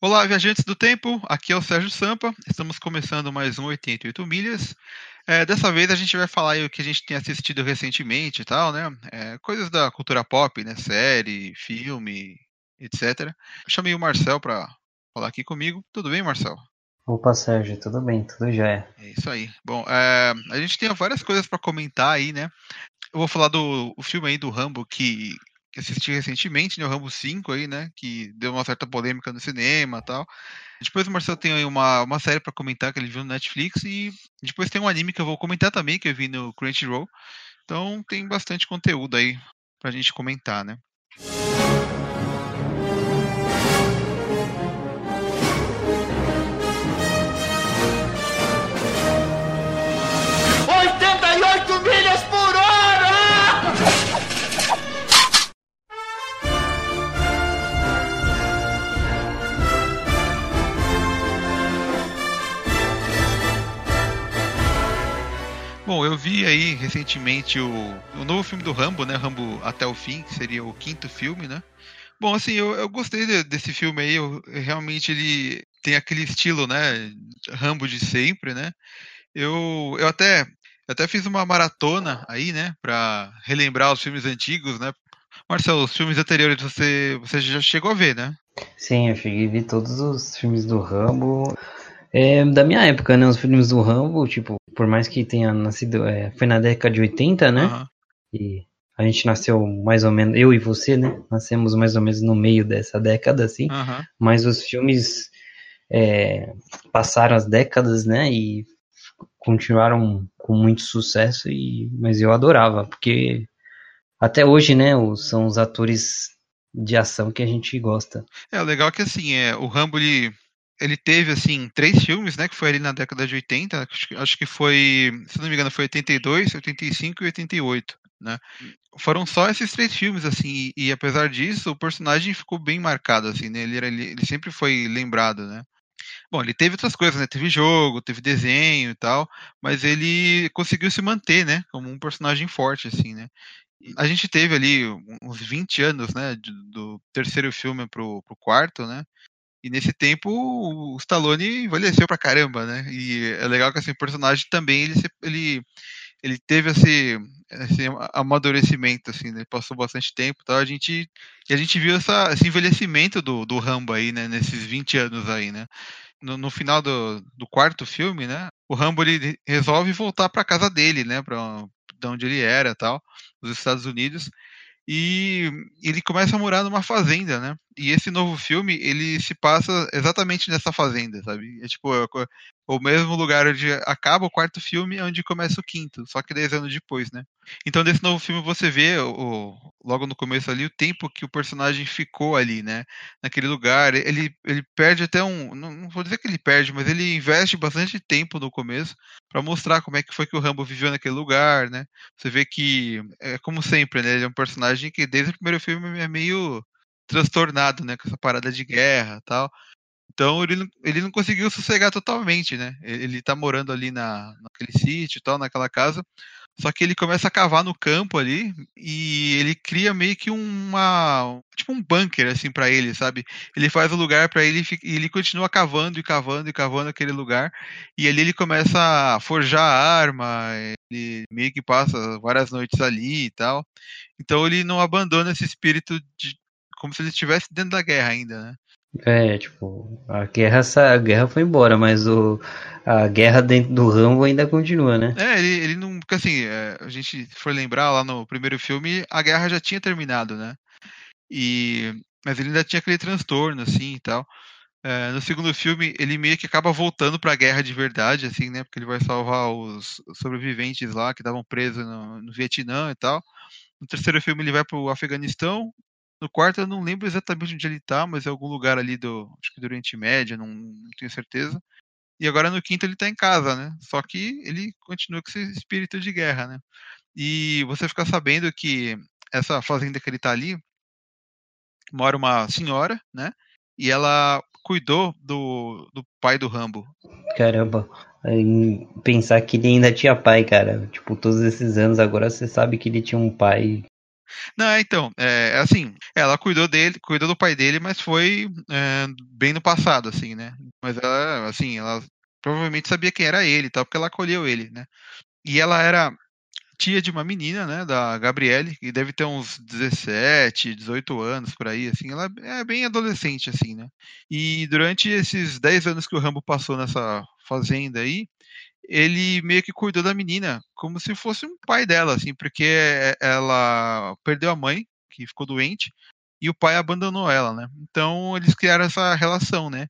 Olá, viajantes do tempo, aqui é o Sérgio Sampa, estamos começando mais um 88 milhas. É, dessa vez a gente vai falar aí o que a gente tem assistido recentemente e tal, né? É, coisas da cultura pop, né? Série, filme, etc. Eu chamei o Marcel para falar aqui comigo. Tudo bem, Marcel? Opa, Sérgio, tudo bem, tudo já é. É isso aí. Bom, é, a gente tem várias coisas para comentar aí, né? Eu vou falar do filme aí do Rambo que que assisti recentemente, né, o Rambo 5 aí, né, que deu uma certa polêmica no cinema tal. Depois o Marcelo tem aí uma, uma série para comentar que ele viu no Netflix e depois tem um anime que eu vou comentar também, que eu vi no Crunchyroll. Então tem bastante conteúdo aí pra gente comentar, né. Bom, eu vi aí recentemente o, o novo filme do Rambo, né? Rambo Até o Fim, que seria o quinto filme, né? Bom, assim, eu, eu gostei de, desse filme aí. Eu, realmente ele tem aquele estilo, né? Rambo de sempre, né? Eu, eu até, eu até fiz uma maratona aí, né? Pra relembrar os filmes antigos, né? Marcelo, os filmes anteriores você, você já chegou a ver, né? Sim, eu cheguei a ver todos os filmes do Rambo. É, da minha época, né? Os filmes do Rambo, tipo, por mais que tenha nascido, é, foi na década de 80, né? Uhum. E a gente nasceu mais ou menos, eu e você, né? Nascemos mais ou menos no meio dessa década, assim. Uhum. Mas os filmes é, passaram as décadas, né? E continuaram com muito sucesso. E, mas eu adorava, porque até hoje, né? São os atores de ação que a gente gosta. É, o legal é que assim, é, o Rambo ele ele teve, assim, três filmes, né? Que foi ali na década de 80. Acho que foi, se não me engano, foi 82, 85 e 88, né? Foram só esses três filmes, assim. E, e apesar disso, o personagem ficou bem marcado, assim, né? Ele, era, ele, ele sempre foi lembrado, né? Bom, ele teve outras coisas, né? Teve jogo, teve desenho e tal, mas ele conseguiu se manter, né? Como um personagem forte, assim, né? A gente teve ali uns 20 anos, né? Do terceiro filme pro, pro quarto, né? E nesse tempo o Stallone envelheceu pra caramba, né? E é legal que assim, o personagem também ele, ele, ele teve esse, esse amadurecimento, assim, né? Passou bastante tempo tal. A gente, e a gente viu essa, esse envelhecimento do, do Rambo aí, né? Nesses 20 anos aí, né? No, no final do, do quarto filme, né? O Rambo ele resolve voltar para casa dele, né? Pra, de onde ele era tal, nos Estados Unidos. E ele começa a morar numa fazenda, né? E esse novo filme, ele se passa exatamente nessa fazenda, sabe? É tipo, é o mesmo lugar onde acaba o quarto filme, onde começa o quinto, só que 10 anos depois, né? Então, nesse novo filme, você vê o, logo no começo ali o tempo que o personagem ficou ali, né? Naquele lugar. Ele, ele perde até um. Não, não vou dizer que ele perde, mas ele investe bastante tempo no começo para mostrar como é que foi que o Rambo viveu naquele lugar, né? Você vê que, é como sempre, né? Ele é um personagem que desde o primeiro filme é meio transtornado, né, com essa parada de guerra tal. Então ele, ele não conseguiu sossegar totalmente, né? Ele tá morando ali na, naquele sítio tal, naquela casa. Só que ele começa a cavar no campo ali e ele cria meio que uma. Tipo um bunker, assim, para ele, sabe? Ele faz o lugar para ele e ele continua cavando e cavando e cavando aquele lugar. E ali ele começa a forjar a arma, ele meio que passa várias noites ali e tal. Então ele não abandona esse espírito de, como se ele estivesse dentro da guerra ainda, né? É, tipo, a guerra, a guerra foi embora, mas o, a guerra dentro do Rambo ainda continua, né? É, ele, ele não. Porque assim, é, a gente for lembrar lá no primeiro filme, a guerra já tinha terminado, né? E, mas ele ainda tinha aquele transtorno, assim e tal. É, no segundo filme, ele meio que acaba voltando para a guerra de verdade, assim, né? Porque ele vai salvar os sobreviventes lá que estavam presos no, no Vietnã e tal. No terceiro filme, ele vai para o Afeganistão no quarto eu não lembro exatamente onde ele tá, mas é algum lugar ali do. Acho que do Oriente Médio, não, não tenho certeza. E agora no quinto ele tá em casa, né? Só que ele continua com esse espírito de guerra, né? E você fica sabendo que essa fazenda que ele tá ali mora uma senhora, né? E ela cuidou do, do pai do Rambo. Caramba, pensar que ele ainda tinha pai, cara. Tipo, todos esses anos agora você sabe que ele tinha um pai Não, então, é, assim, ela cuidou dele, cuidou do pai dele, mas foi é, bem no passado, assim, né? Mas ela, assim, ela provavelmente sabia quem era ele, tal, porque ela acolheu ele, né? E ela era tia de uma menina, né, da Gabriele, que deve ter uns 17, 18 anos por aí, assim, ela é bem adolescente, assim, né? E durante esses 10 anos que o Rambo passou nessa fazenda aí, ele meio que cuidou da menina como se fosse um pai dela, assim, porque ela perdeu a mãe, que ficou doente, e o pai abandonou ela, né? Então eles criaram essa relação, né?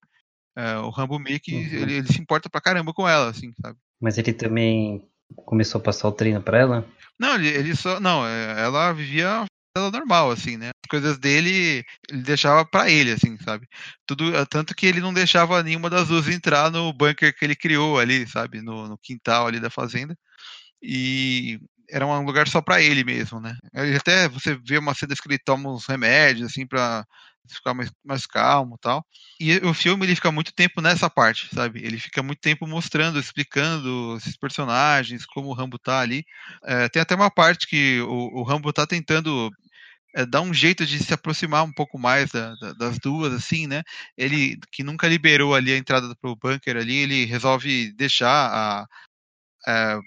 É, o Rambo meio que uhum. ele, ele, se importa pra caramba com ela, assim, sabe? Mas ele também começou a passar o treino pra ela? Não, ele, ele só. Não, é, ela vivia normal, assim, né? As coisas dele, ele deixava para ele, assim, sabe? Tudo, eh, tanto que ele não deixava nenhuma das duas entrar no bunker que ele criou ali, sabe? No, no quintal ali da fazenda. E era um lugar só para ele mesmo, né? Ele até você vê uma cena que ele toma uns remédios assim para ficar mais, mais calmo, tal. E o filme ele fica muito tempo nessa parte, sabe? Ele fica muito tempo mostrando, explicando esses personagens, como o Rambo tá ali. É, tem até uma parte que o, o Rambo tá tentando é, dar um jeito de se aproximar um pouco mais da, da, das duas, assim, né? Ele que nunca liberou ali a entrada pro bunker ali, ele resolve deixar a, a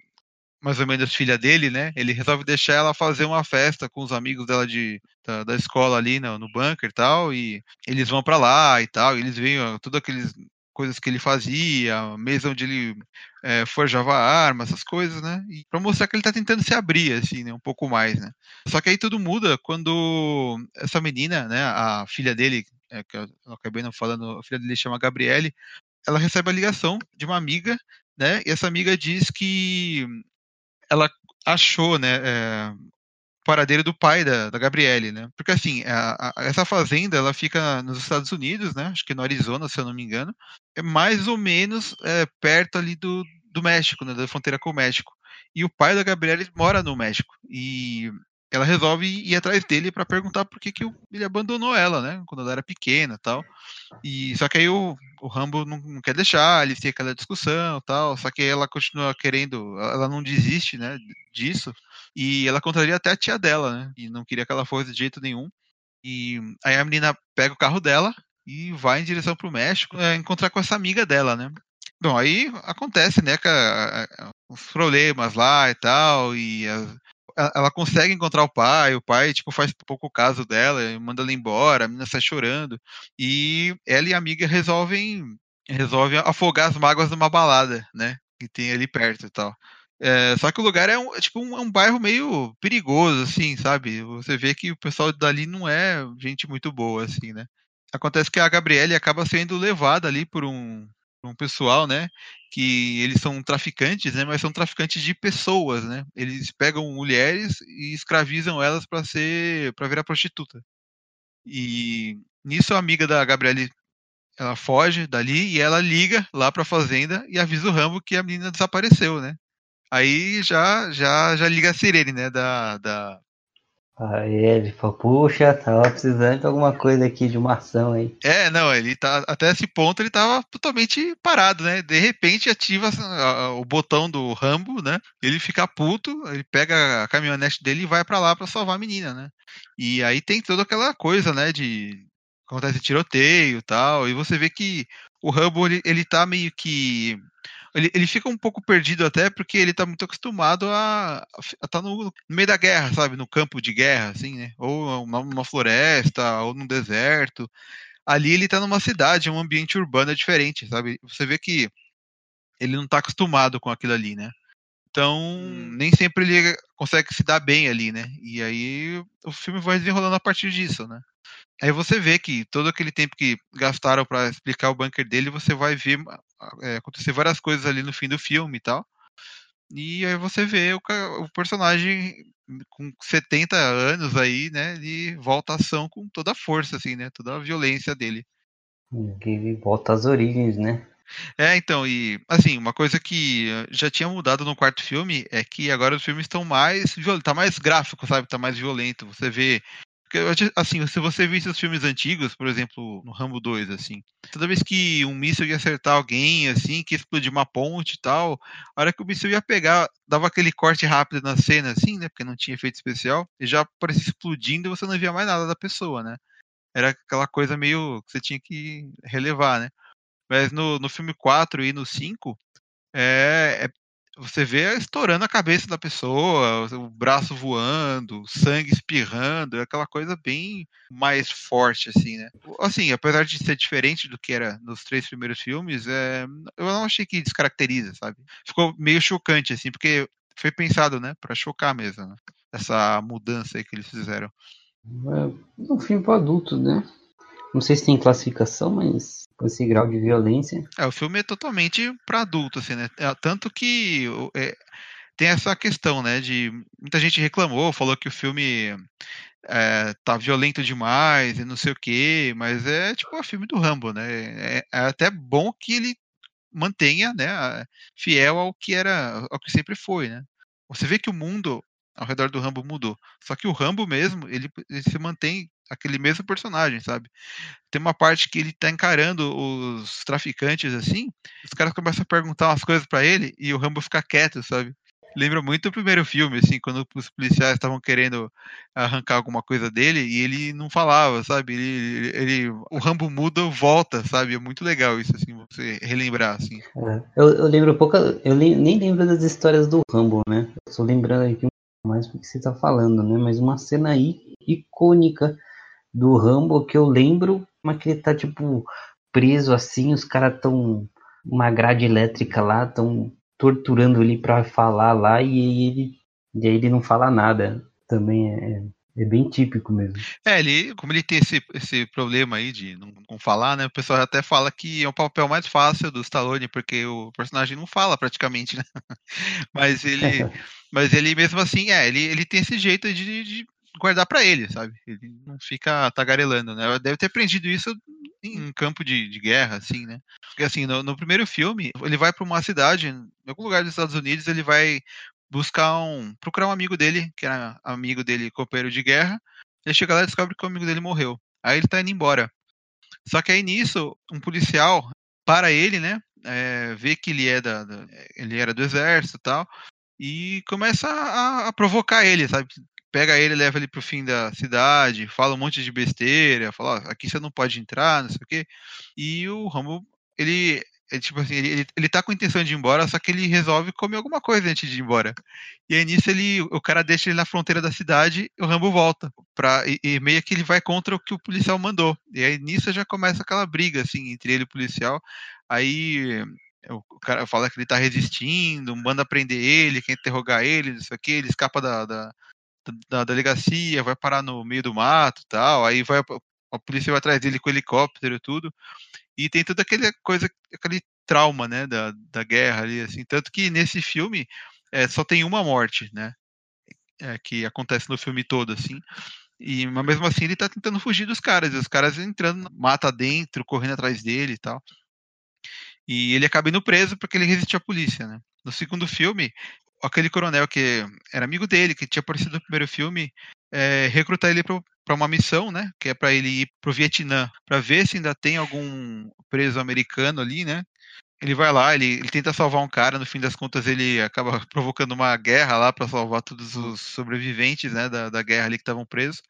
mais ou menos filha dele, né? Ele resolve deixar ela fazer uma festa com os amigos dela de, da, da escola ali no, no bunker e tal, e eles vão para lá e tal, e eles veem tudo aqueles coisas que ele fazia, mesa onde ele é, forjava armas, essas coisas, né? E para mostrar que ele tá tentando se abrir, assim, né? Um pouco mais, né? Só que aí tudo muda quando essa menina, né? A filha dele, é, que eu acabei não falando, a filha dele chama Gabriele, ela recebe a ligação de uma amiga, né? E essa amiga diz que ela achou, né, é, paradeiro do pai da, da Gabriele, né? Porque assim, a, a, essa fazenda ela fica nos Estados Unidos, né? Acho que no Arizona, se eu não me engano, é mais ou menos é, perto ali do, do México, né? Da fronteira com o México. E o pai da Gabriele mora no México e ela resolve ir atrás dele para perguntar por que, que ele abandonou ela, né? Quando ela era pequena, tal. E só que aí o, o Rambo não, não, quer deixar, ele tem aquela discussão tal, só que ela continua querendo, ela não desiste, né, disso, e ela contraria até a tia dela, né, e não queria que ela fosse de jeito nenhum. E aí a menina pega o carro dela e vai em direção pro México é, encontrar com essa amiga dela, né. Bom, aí acontece, né, que a, a, os problemas lá e tal, e ela consegue encontrar o pai, o pai, tipo, faz pouco caso dela, manda ela embora, a menina sai chorando, e ela e a amiga resolvem, resolvem afogar as mágoas numa balada, né, que tem ali perto e tal. É, só que o lugar é, um, é tipo um, é um, bairro meio perigoso, assim, sabe? Você vê que o pessoal dali não é gente muito boa, assim, né? Acontece que a Gabriele acaba sendo levada ali por um, um pessoal, né, que eles são traficantes, né, mas são traficantes de pessoas, né? Eles pegam mulheres e escravizam elas para ser, para virar prostituta. E nisso a amiga da Gabriele ela foge dali e ela liga lá para a fazenda e avisa o Rambo que a menina desapareceu, né? Aí já já já liga a sirene, né, da, da Aí ele falou, puxa, tava precisando de alguma coisa aqui, de uma ação aí. É, não, ele tá. Até esse ponto ele tava totalmente parado, né? De repente ativa o botão do Rambo, né? Ele fica puto, ele pega a caminhonete dele e vai para lá para salvar a menina, né? E aí tem toda aquela coisa, né? De. Acontece tiroteio e tal. E você vê que o Rambo ele, ele tá meio que ele, ele fica um pouco perdido até porque ele tá muito acostumado a estar tá no, no, meio da guerra, sabe? No campo de guerra, assim, né? Ou numa floresta, ou num deserto. Ali ele tá numa cidade, um ambiente urbano diferente, sabe? Você vê que ele não tá acostumado com aquilo ali, né? Então, hum. nem sempre ele consegue se dar bem ali, né? E aí o filme vai desenrolando a partir disso, né? Aí você vê que todo aquele tempo que gastaram para explicar o bunker dele, você vai ver é, acontecer várias coisas ali no fim do filme e tal. E aí você vê o, o personagem com 70 anos aí, né? De volta à ação com toda a força, assim, né? Toda a violência dele. Ele volta às origens, né? É, então, e assim, uma coisa que já tinha mudado no quarto filme é que agora os filmes estão mais tá mais gráfico, sabe? Tá mais violento. Você vê assim, se você visse os filmes antigos, por exemplo, no Rambo 2, assim, toda vez que um míssil ia acertar alguém, assim, que explodir uma ponte e tal, a hora que o míssil ia pegar, dava aquele corte rápido na cena, assim, né? Porque não tinha efeito especial, e já parecia explodindo e você não via mais nada da pessoa, né? Era aquela coisa meio que você tinha que relevar, né? Mas no, no filme 4 e no 5, é, é, você vê estourando a cabeça da pessoa, o braço voando, sangue espirrando, é aquela coisa bem mais forte, assim, né? Assim, apesar de ser diferente do que era nos três primeiros filmes, é, eu não achei que descaracteriza, sabe? Ficou meio chocante, assim, porque foi pensado, né, para chocar mesmo, né? essa mudança aí que eles fizeram. É um filme para adulto, né? Não sei se tem classificação, mas com esse grau de violência. É, o filme é totalmente para adulto, assim, né? É, tanto que é, tem essa questão, né? De muita gente reclamou, falou que o filme é, tá violento demais e não sei o quê, mas é tipo o filme do Rambo, né? É, é, até bom que ele mantenha, né? Fiel ao que era, ao que sempre foi, né? Você vê que o mundo ao redor do Rambo mudou. Só que o Rambo mesmo, ele, ele se mantém aquele mesmo personagem, sabe? Tem uma parte que ele tá encarando os traficantes assim, os caras começam a perguntar umas coisas para ele e o Rambo fica quieto, sabe? Lembra muito o primeiro filme, assim, quando os policiais estavam querendo arrancar alguma coisa dele e ele não falava, sabe? Ele, ele o Rambo muda, volta, sabe? É muito legal isso, assim, você relembrar, assim. É, eu, eu, lembro pouco, eu nem lembro das histórias do Rambo, né? Eu tô lembrando aqui mais porque você tá falando, né? Mas uma cena aí icônica do Rambo que eu lembro, mas que ele tá tipo preso assim, os caras tão uma grade elétrica lá, tão torturando ele para falar lá e ele e aí ele não fala nada. Também é, é bem típico mesmo. É, ele, como ele tem esse, esse problema aí de não, não, falar, né? O pessoal até fala que é o papel mais fácil do Stallone, porque o personagem não fala praticamente, né? Mas ele, mas ele mesmo assim, é, ele, ele tem esse jeito de, de guardar para ele, sabe? Ele não fica tagarelando, né? Deve ter aprendido isso em campo de, de guerra, assim, né? Porque assim, no, no primeiro filme, ele vai para uma cidade, em algum lugar dos Estados Unidos, ele vai buscar um. procurar um amigo dele, que era amigo dele, companheiro de guerra. Ele chega lá e descobre que o amigo dele morreu. Aí ele tá indo embora. Só que aí nisso, um policial para ele, né? É, vê que ele é da, da, ele era do exército e tal, e começa a, a, provocar ele, sabe? Pega ele, leva ele pro fim da cidade, fala um monte de besteira, fala, aqui você não pode entrar, não sei o quê. E o Rambo, ele, tipo assim, ele, ele, tá com a intenção de ir embora, só que ele resolve comer alguma coisa antes de ir embora. E aí nisso ele, o cara deixa ele na fronteira da cidade e o Rambo volta. Pra, e, e meio que ele vai contra o que o policial mandou. E aí nisso já começa aquela briga, assim, entre ele e o policial. Aí o cara fala que ele tá resistindo, manda prender ele, quer interrogar ele, isso aqui, ele escapa da, da, da delegacia, vai parar no meio do mato tal, aí vai a polícia vai atrás dele com helicóptero e tudo, e tem toda aquela coisa, aquele trauma, né, da, da guerra ali, assim, tanto que nesse filme é, só tem uma morte, né, é, que acontece no filme todo, assim, e mas mesmo assim ele tá tentando fugir dos caras, e os caras entrando mata dentro, correndo atrás dele e tal, e ele acaba indo preso porque ele resistiu à polícia, né. No segundo filme, aquele coronel que era amigo dele, que tinha aparecido no primeiro filme, é, recrutar ele para uma missão, né? Que é para ele ir pro Vietnã, para ver se ainda tem algum preso americano ali, né? Ele vai lá, ele, ele tenta salvar um cara, no fim das contas ele acaba provocando uma guerra lá para salvar todos os sobreviventes, né, da, da guerra ali que estavam presos.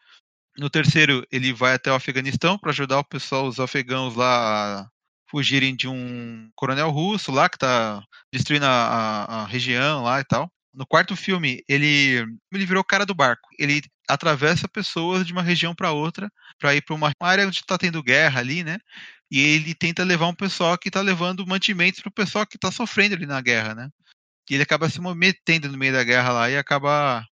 No terceiro, ele vai até o Afeganistão para ajudar o pessoal, os afegãos lá fugirem de um coronel russo lá que tá destruindo a, a, a região lá e tal. No quarto filme, ele, ele virou o cara do barco. Ele atravessa pessoas de uma região para outra para ir para uma área onde está tendo guerra ali, né? E ele tenta levar um pessoal que está levando mantimentos para pessoal que está sofrendo ali na guerra, né? E ele acaba se metendo no meio da guerra lá e acaba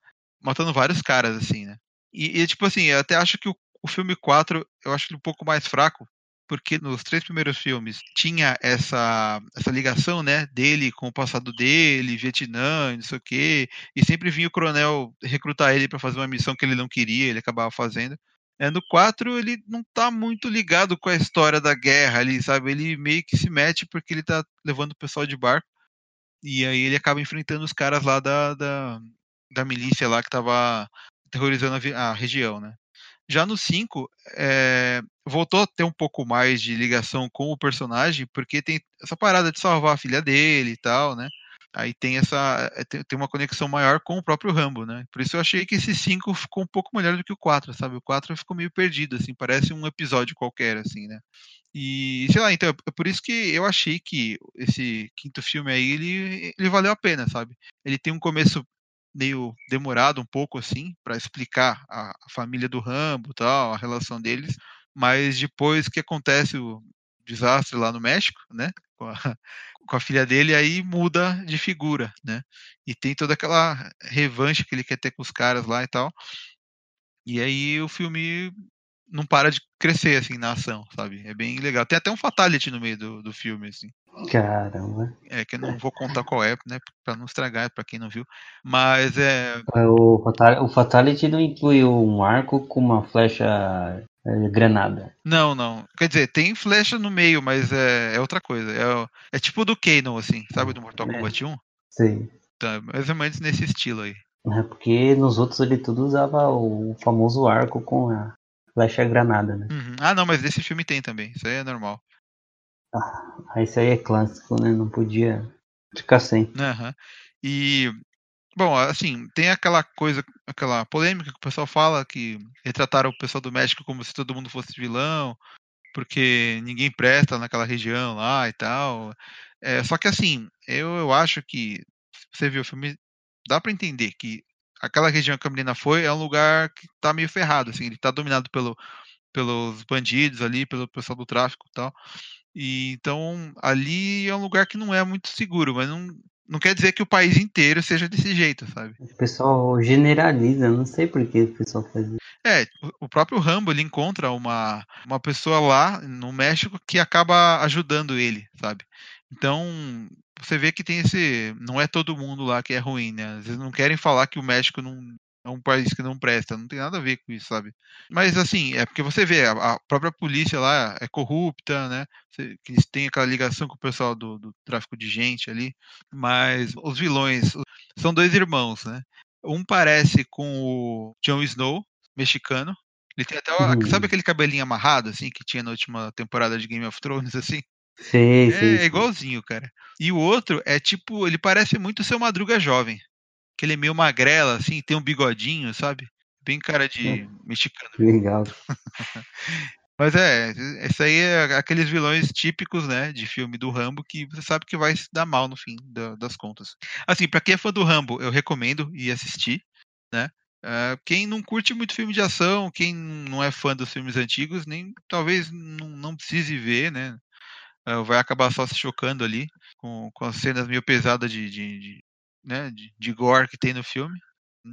matando vários caras, assim, né? E, e tipo assim, eu até acho que o, o filme 4, eu acho ele um pouco mais fraco, porque nos três primeiros filmes tinha essa, essa ligação, né, dele com o passado dele, Vietnã, não sei o quê, e sempre vinha o coronel recrutar ele para fazer uma missão que ele não queria, ele acabava fazendo. É, no 4 ele não tá muito ligado com a história da guerra ali, sabe? Ele meio que se mete porque ele tá levando o pessoal de barco, e aí ele acaba enfrentando os caras lá da, da, da milícia lá que tava terrorizando a, a região, né? Já no 5, é, voltou a ter um pouco mais de ligação com o personagem, porque tem essa parada de salvar a filha dele e tal, né? Aí tem essa. Eh, tem uma conexão maior com o próprio Rambo, né? Por isso eu achei que esse 5 ficou um pouco melhor do que o 4, sabe? O 4 ficou meio perdido, assim, parece um episódio qualquer, assim, né? E, sei lá, então, é por isso que eu achei que esse quinto filme aí, ele, ele valeu a pena, sabe? Ele tem um começo meio demorado um pouco, assim, para explicar a, a, família do Rambo tal, a relação deles, mas depois que acontece o desastre lá no México, né? Com a, com a filha dele, aí muda de figura, né? E tem toda aquela revanche que ele quer ter com os caras lá e tal. E aí o filme não para de crescer, assim, na ação, sabe? É bem legal. Tem até um fatality no meio do, do filme, assim. Caramba. É, que eu não vou contar qual é, né? Pra não estragar, pra quem não viu. Mas é. é o, o fatality não incluiu um arco com uma flecha é, granada. Não, não. Quer dizer, tem flecha no meio, mas é, é outra coisa. É, é tipo do Kanon, assim, sabe? Do Mortal é. Kombat 1? Sim. Tá, mais ou menos nesse estilo aí. É porque nos outros ele tudo usava o famoso arco com a flecha granada, né? Uhum. Ah, não, mas nesse filme tem também. Isso aí é normal. Ah, isso aí é clássico, né? Não podia ficar sem. Uhum. E, bom, assim, tem aquela coisa, aquela polêmica que o pessoal fala que retrataram o pessoal do México como se todo mundo fosse vilão, porque ninguém presta naquela região lá e tal. É, só que, assim, eu, eu acho que você viu o filme, dá para entender que aquela região que a menina foi é um lugar que tá meio ferrado, assim, ele tá dominado pelo, pelos bandidos ali, pelo pessoal do tráfico e tal. E então ali é um lugar que não é muito seguro, mas não, não quer dizer que o país inteiro seja desse jeito, sabe? O pessoal generaliza, não sei por que o pessoal faz isso. É, o próprio Rambo ele encontra uma, uma pessoa lá no México que acaba ajudando ele, sabe? Então, você vê que tem esse. Não é todo mundo lá que é ruim, né? Às vezes não querem falar que o México não é um país que não presta, não tem nada a ver com isso, sabe? Mas assim, é porque você vê, a, própria polícia lá é corrupta, né? que eles têm aquela ligação com o pessoal do, do tráfico de gente ali, mas os vilões são dois irmãos, né? Um parece com o Jon Snow, mexicano. Ele tem até, uhum. sabe aquele cabelinho amarrado, assim, que tinha na última temporada de Game of Thrones, assim? Sim, é, sim, é igualzinho, cara. E o outro é tipo, ele parece muito seu Madruga jovem. Que ele é meio magrela, assim, tem um bigodinho, sabe? Bem cara de é. mexicano. Legal. Mas é, esse aí é aqueles vilões típicos, né, de filme do Rambo que você sabe que vai se dar mal no fim da, das contas. Assim, para quem é fã do Rambo, eu recomendo ir assistir, né? Uh, quem não curte muito filme de ação, quem não é fã dos filmes antigos, nem talvez não, não precise ver, né? Uh, vai acabar só se chocando ali com, com as cenas meio pesadas de, de, de né, de, de, gore que tem no filme.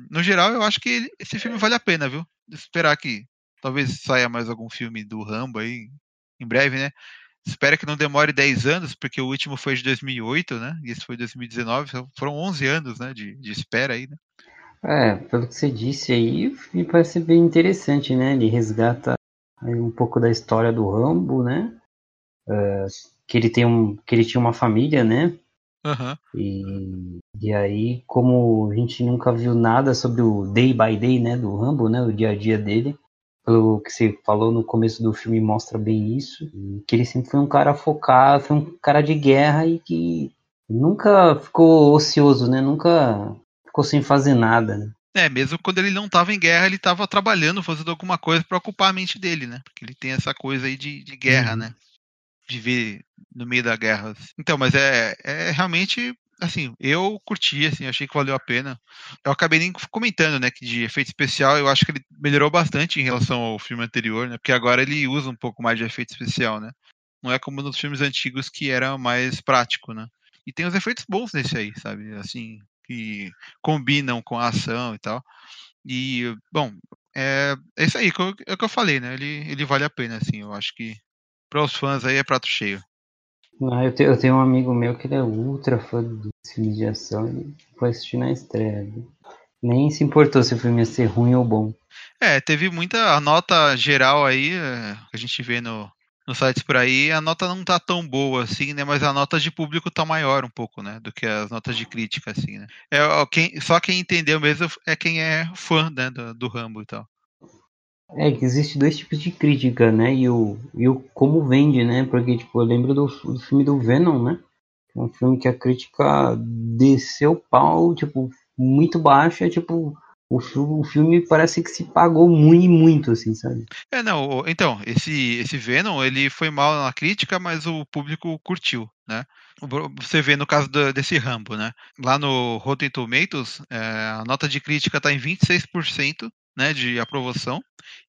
No geral, eu acho que ele, esse filme vale a pena, viu? Esperar que talvez saia mais algum filme do Rambo aí em breve, né? Espera que não demore 10 anos, porque o último foi de 2008, né? E esse foi 2019, então foram 11 anos, né, de, de espera aí, né? É, pelo que você disse aí, me parece bem interessante, né? Ele resgata um pouco da história do Rambo, né? Uh, que ele tem um, que ele tinha uma família, né? Uhum. E, e aí, como a gente nunca viu nada sobre o day by day, né, do Rambo, né, o dia a dia dele, pelo que você falou no começo do filme mostra bem isso, que ele sempre foi um cara focado, foi um cara de guerra e que nunca ficou ocioso, né, nunca ficou sem fazer nada, né? É, mesmo quando ele não estava em guerra, ele estava trabalhando, fazendo alguma coisa para ocupar a mente dele, né? Porque ele tem essa coisa aí de, de guerra, uhum. né? Viver no meio da guerra. Então, mas é, é realmente assim, eu curti, assim, achei que valeu a pena. Eu acabei nem comentando, né, que de efeito especial eu acho que ele melhorou bastante em relação ao filme anterior, né, porque agora ele usa um pouco mais de efeito especial, né. Não é como nos filmes antigos que era mais prático, né. E tem os efeitos bons nesse aí, sabe, assim, que combinam com a ação e tal. E, bom, é, é isso aí, é o que eu falei, né, ele, ele vale a pena, assim, eu acho que para os fãs aí é prato cheio. Ah, eu, tenho, eu tenho um amigo meu que ele é ultra fã de filmes de ação e foi assistir na estreia. Nem se importou se o filme ia ser ruim ou bom. É, teve muita. A nota geral aí, é, que a gente vê no, nos sites por aí, a nota não tá tão boa assim, né? Mas a nota de público tá maior um pouco, né? Do que as notas de crítica, assim, né? É, quem, só quem entendeu mesmo é quem é fã né, do, do Rambo e tal. É, que existe dois tipos de crítica, né? E o, e o como vende, né? Porque, tipo, eu lembro do, do filme do Venom, né? É um filme que a crítica desceu pau, tipo, muito baixa, tipo, o, o filme parece que se pagou muito, muito, assim, sabe? É, não, então, esse, esse Venom, ele foi mal na crítica, mas o público curtiu, né? Você vê no caso do, desse Rambo, né? Lá no Rotten Tomatoes, é, a nota de crítica está em 26%, né, de aprovação,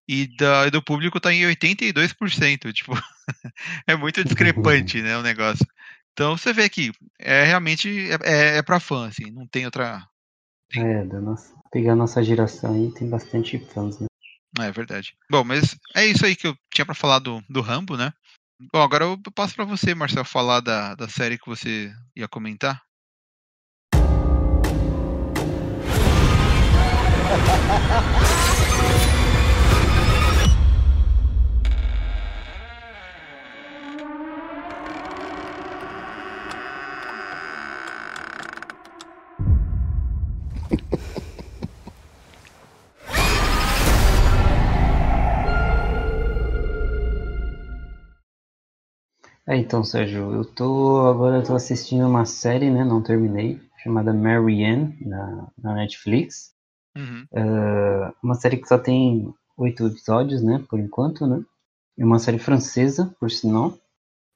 e da, do público está em 82%, tipo, é muito discrepante, né, o negócio. Então você vê que é realmente é, é, é para fã, assim, não tem outra. Tem... É, da nossa, pegar a nossa geração aí, tem bastante fãs, né? É verdade. Bom, mas é isso aí que eu tinha para falar do, do Rambo, né? Bom, agora eu passo para você, Marcel, falar da, da série que você ia comentar. É, então, Sérgio, eu tô agora eu tô assistindo uma série, né? Não terminei, chamada Marianne na, na Netflix. Uhum. Uh, uma série que só tem oito episódios, né? Por enquanto, né? É uma série francesa, por sinal.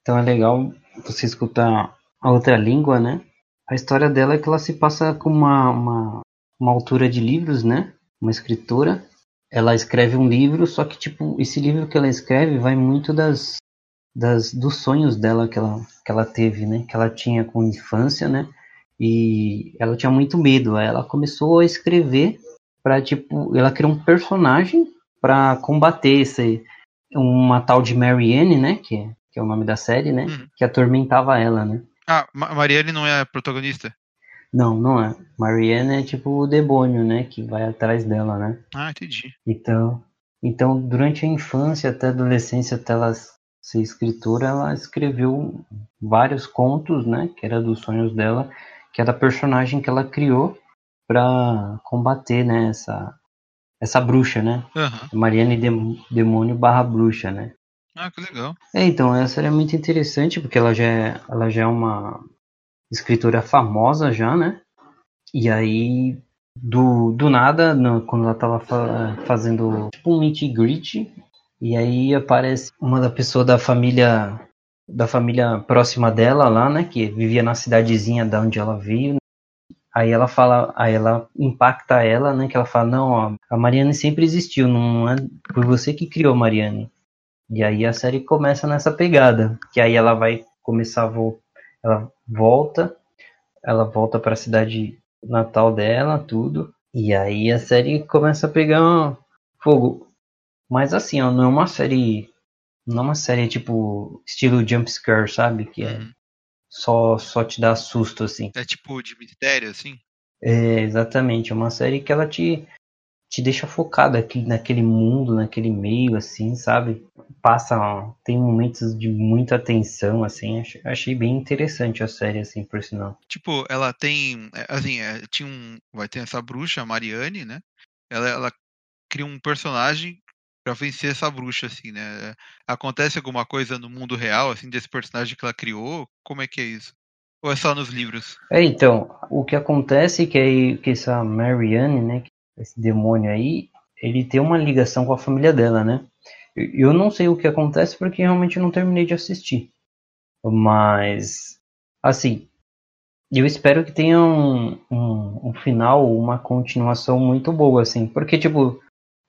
Então é legal você escutar a outra língua, né? A história dela é que ela se passa com uma, uma, uma autora de livros, né? Uma escritora. Ela escreve um livro, só que tipo esse livro que ela escreve vai muito das das, dos sonhos dela que ela, que ela teve, né? Que ela tinha com infância, né? E ela tinha muito medo. Aí ela começou a escrever para tipo, ela criou um personagem para combater esse uma tal de Marianne, né? Que é, que é o nome da série, né? Uhum. Que atormentava ela, né? Ah, Marianne não é a protagonista? Não, não é. Marianne é tipo o demônio, né? Que vai atrás dela, né? Ah, entendi. Então, então durante a infância até a adolescência, até elas ser escritora, ela escreveu vários contos, né, que era dos sonhos dela, que era a personagem que ela criou para combater, né, essa essa bruxa, né? Uhum. Mariane Demônio barra bruxa, né? Ah, que legal. É, então, essa é muito interessante, porque ela já é, ela já é uma escritora famosa já, né? E aí, do, do nada, no, quando ela tava fa fazendo tipo um meet and greet, e aí aparece uma da pessoa da família da família próxima dela lá, né, que vivia na cidadezinha da onde ela veio. Aí ela fala, aí ela impacta ela, né, que ela fala: "Não, ó, a Mariane sempre existiu, não é foi você que criou a Mariane". E aí a série começa nessa pegada, que aí ela vai começar a ela volta, ela volta para a cidade natal dela, tudo. E aí a série começa a pegar fogo. Mas assim, ó, não é uma série. Não é uma série tipo estilo jumpscare, sabe? Que é uhum. só, só te dá susto, assim. É tipo de mistério, assim? É, exatamente. É uma série que ela te, te deixa focado aqui naquele mundo, naquele meio, assim, sabe? Passa, ó, tem momentos de muita atenção, assim. Achei, achei bem interessante a série, assim, por sinal. Tipo, ela tem, é, assim, é, tinha um, vai ter essa bruxa, a Mariane, né? Ela, ela cria um personagem para vencer essa bruxa, assim, né? Acontece alguma coisa no mundo real, assim, desse personagem que ela criou? Como é que é isso? Ou é só nos livros? É, então, o que acontece é que, aí, que essa Marianne, né, esse demônio aí, ele tem uma ligação com a família dela, né? Eu não sei o que acontece porque realmente não terminei de assistir. Mas, assim, eu espero que tenha um, um, um final, uma continuação muito boa, assim. Porque, tipo,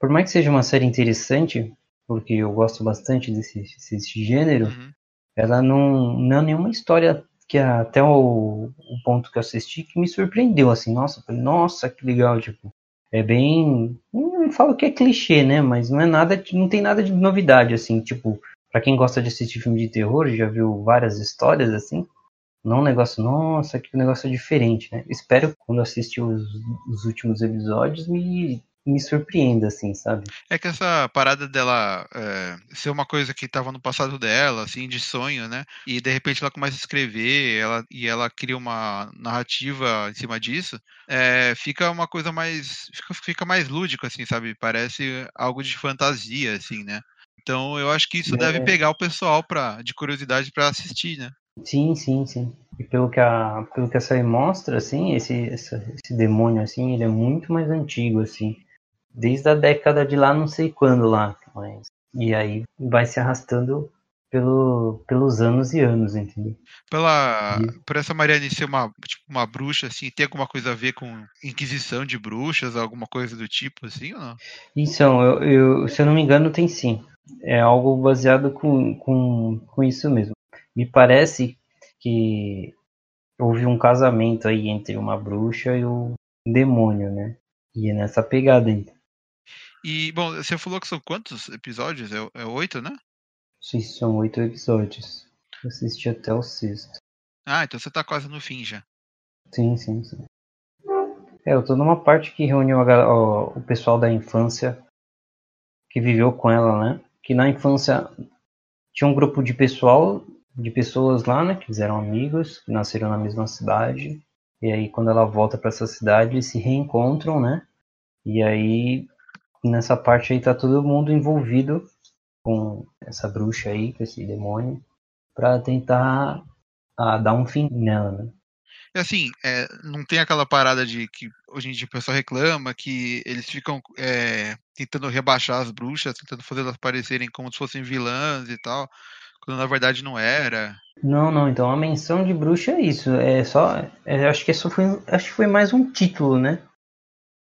por mais que seja uma série interessante, porque eu gosto bastante desse, desse gênero, uhum. ela não, não é nenhuma história que até o, o, ponto que eu assisti que me surpreendeu, assim, nossa, nossa, que legal, tipo, é bem, não falo que é clichê, né, mas não é nada, não tem nada de novidade, assim, tipo, para quem gosta de assistir filme de terror, já viu várias histórias, assim, não um negócio, nossa, que negócio diferente, né, espero quando assistir os, os últimos episódios me me surpreenda, assim, sabe? É que essa parada dela é, ser uma coisa que estava no passado dela, assim, de sonho, né? E de repente ela começa a escrever ela, e ela cria uma narrativa em cima disso, é, fica uma coisa mais. Fica, fica mais lúdico, assim, sabe? Parece algo de fantasia, assim, né? Então eu acho que isso é. deve pegar o pessoal pra, de curiosidade para assistir, né? Sim, sim, sim. E pelo que a, pelo que essa aí mostra, assim, esse, esse, esse demônio, assim, ele é muito mais antigo, assim desde a década de lá, não sei quando lá, mas e aí vai se arrastando pelo, pelos anos e anos, entendeu? Pela, e... por essa Mariane ser uma, tipo, uma bruxa, assim, tem alguma coisa a ver com Inquisição de bruxas, alguma coisa do tipo, assim, ou não? Então, eu, eu, se eu não me engano, tem sim. É algo baseado com, com, com isso mesmo. Me parece que houve um casamento aí entre uma bruxa e o demônio, né? E é nessa pegada aí. E, bom, você falou que são quantos episódios? É, é oito, né? Sim, são oito episódios. Eu assisti até o sexto. Ah, então você tá quase no fim já. Sim, sim, sim. É, eu tô numa parte que reuniu a, ó, o pessoal da infância que viveu com ela, né? Que na infância tinha um grupo de pessoal, de pessoas lá, né? Que fizeram amigos, que nasceram na mesma cidade. E aí, quando ela volta para essa cidade, eles se reencontram, né? E aí nessa parte aí tá todo mundo envolvido com essa bruxa aí, com esse demônio, para tentar ah, dar um fim nela, né? E assim, é, não tem aquela parada de que hoje em dia o pessoal reclama que eles ficam é, tentando rebaixar as bruxas, tentando fazer elas parecerem como se fossem vilãs e tal, quando na verdade não era. Não, não, então a menção de bruxa é isso. É só. É, acho que isso foi. Acho que foi mais um título, né?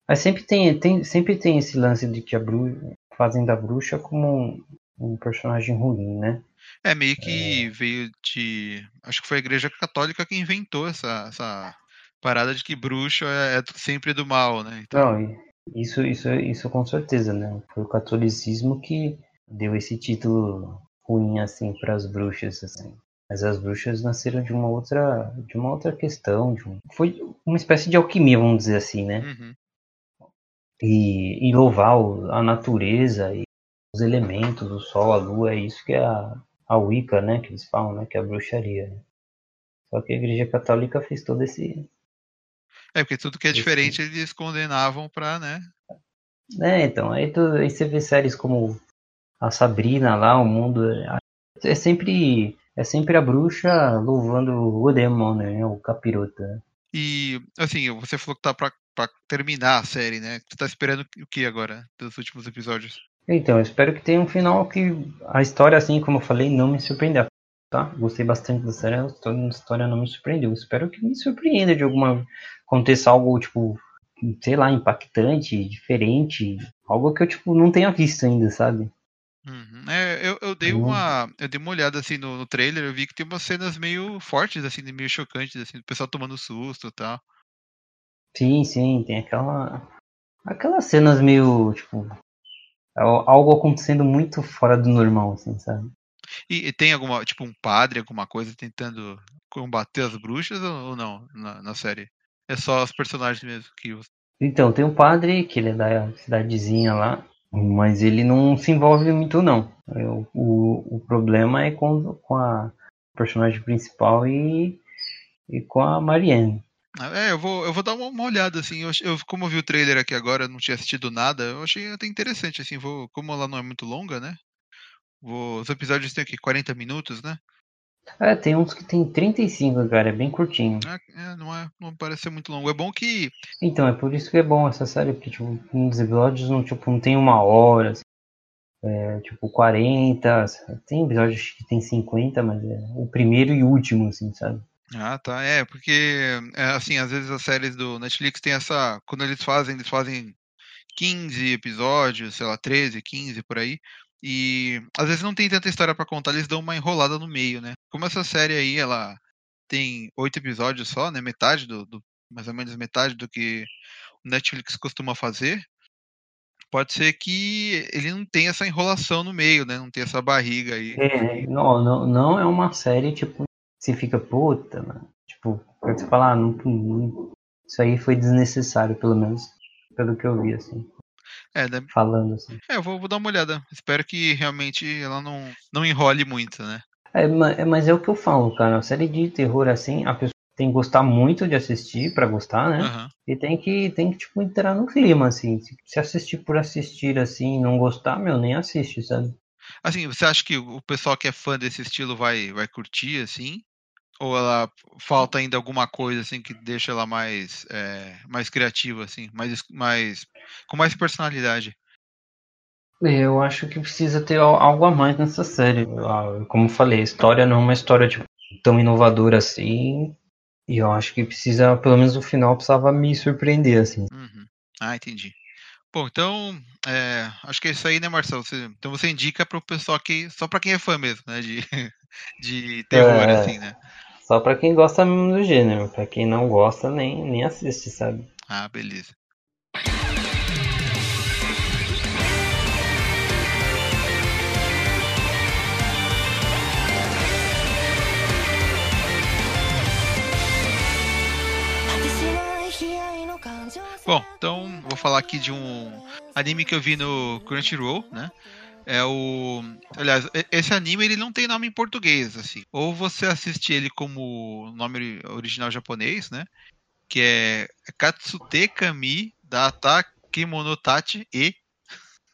Mas sempre tem, tem, sempre tem esse lance de que a bruxa, fazem da bruxa como um, um personagem ruim, né? É, meio que é... veio de. Acho que foi a Igreja Católica que inventou essa, essa parada de que bruxo é, é sempre do mal, né? Então... Não, isso, isso, isso com certeza, né? Foi o catolicismo que deu esse título ruim assim para as bruxas, assim. Mas as bruxas nasceram de uma outra, de uma outra questão, um... foi uma espécie de alquimia, vamos dizer assim, né? Uhum e, e louvar a natureza e os elementos, o sol, a lua, é isso que é a, a Wicca, né, que eles falam, né, que é a bruxaria. Né? Só que a Igreja Católica fez todo esse... É, porque tudo que é diferente esse... eles condenavam pra, né... É, então, aí, tu, aí você vê séries como a Sabrina lá, o mundo... É, é sempre, é sempre a bruxa louvando o demônio, né, o capiroto, né? E, assim, você falou que tá pra para terminar a série, né? Tu tá esperando o que agora dos últimos episódios? Então, eu espero que tenha um final que a história, assim como eu falei, não me surpreenda. Tá? Gostei bastante da série, a história não me surpreendeu. Espero que me surpreenda de alguma. aconteça algo, tipo, sei lá, impactante, diferente. Algo que eu, tipo, não tenha visto ainda, sabe? Uhum. É, eu, eu, dei uhum. uma. Eu dei uma olhada assim no, no, trailer, eu vi que tem umas cenas meio fortes, assim, meio chocantes, assim, do pessoal tomando susto e tal. Sim, sim, tem aquela. Aquelas cenas meio, tipo. Algo acontecendo muito fora do normal, assim, sabe? E, e tem alguma, tipo, um padre, alguma coisa tentando combater as bruxas ou, não na, na série? É só os personagens mesmo que. Então, tem um padre, que ele é da cidadezinha lá, mas ele não se envolve muito, não. O, o, o problema é com, com a personagem principal e, e com a Marianne. É, eu vou, eu vou dar uma, uma olhada, assim. Eu, eu, como eu vi o trailer aqui agora, não tinha assistido nada, eu achei até interessante, assim. Vou, como ela não é muito longa, né? Vou, os episódios têm aqui 40 minutos, né? É, tem uns que tem 35, cara, é bem curtinho. É, é, não, é, não parece ser muito longo. É bom que. Então, é por isso que é bom essa série, porque, tipo, uns episódios não, tipo, não tem uma hora, assim, é, tipo, 40. Tem episódios que tem 50, mas é o primeiro e último, assim, sabe? Ah, tá. É, porque, é, assim, às vezes as séries do Netflix tem essa. Quando eles fazem, eles fazem 15 episódios, sei lá, 13, 15 por aí. E às vezes não tem tanta história para contar, eles dão uma enrolada no meio, né? Como essa série aí, ela tem oito episódios só, né? Metade do, do, mais ou menos metade do que o Netflix costuma fazer. Pode ser que ele não tenha essa enrolação no meio, né? Não tenha essa barriga aí. É, não, não, não é uma série tipo você fica, puta, mano. Tipo, você fala, ah, não, não, isso aí foi desnecessário, pelo menos pelo que eu vi, assim. é, né? falando assim. É, eu vou, vou, dar uma olhada. Espero que realmente ela não, não enrole muito, né? É, mas é o que eu falo, cara. A série de terror assim, a pessoa tem que gostar muito de assistir para gostar, né? Uhum. E tem que, tem que, tipo, entrar no clima, assim. Se assistir por assistir, assim, não gostar, meu, nem assiste, sabe? Assim, você acha que o pessoal que é fã desse estilo vai, vai curtir, assim? Ou ela falta ainda alguma coisa, assim, que deixa ela mais, é, mais criativa, assim? Mais, mais, com mais personalidade? Eu acho que precisa ter algo a mais nessa série. Ah, como eu falei, a história não é uma história, tipo, tão inovadora assim e eu acho que precisa, pelo menos no final, precisava me surpreender, assim. Uhum. Ah, entendi. Bom, então, é, acho que é isso aí, né, Marcelo? Você, então você indica para o pessoal que. Só para quem é fã mesmo, né? De, de terror, é, assim, né? Só para quem gosta mesmo do gênero. Para quem não gosta, nem, nem assiste, sabe? Ah, beleza. Bom, então vou falar aqui de um anime que eu vi no Crunchyroll, né? É o. Aliás, esse anime ele não tem nome em português, assim. Ou você assiste ele como nome original japonês, né? Que é Katsute Kami Data Kimonotachi e.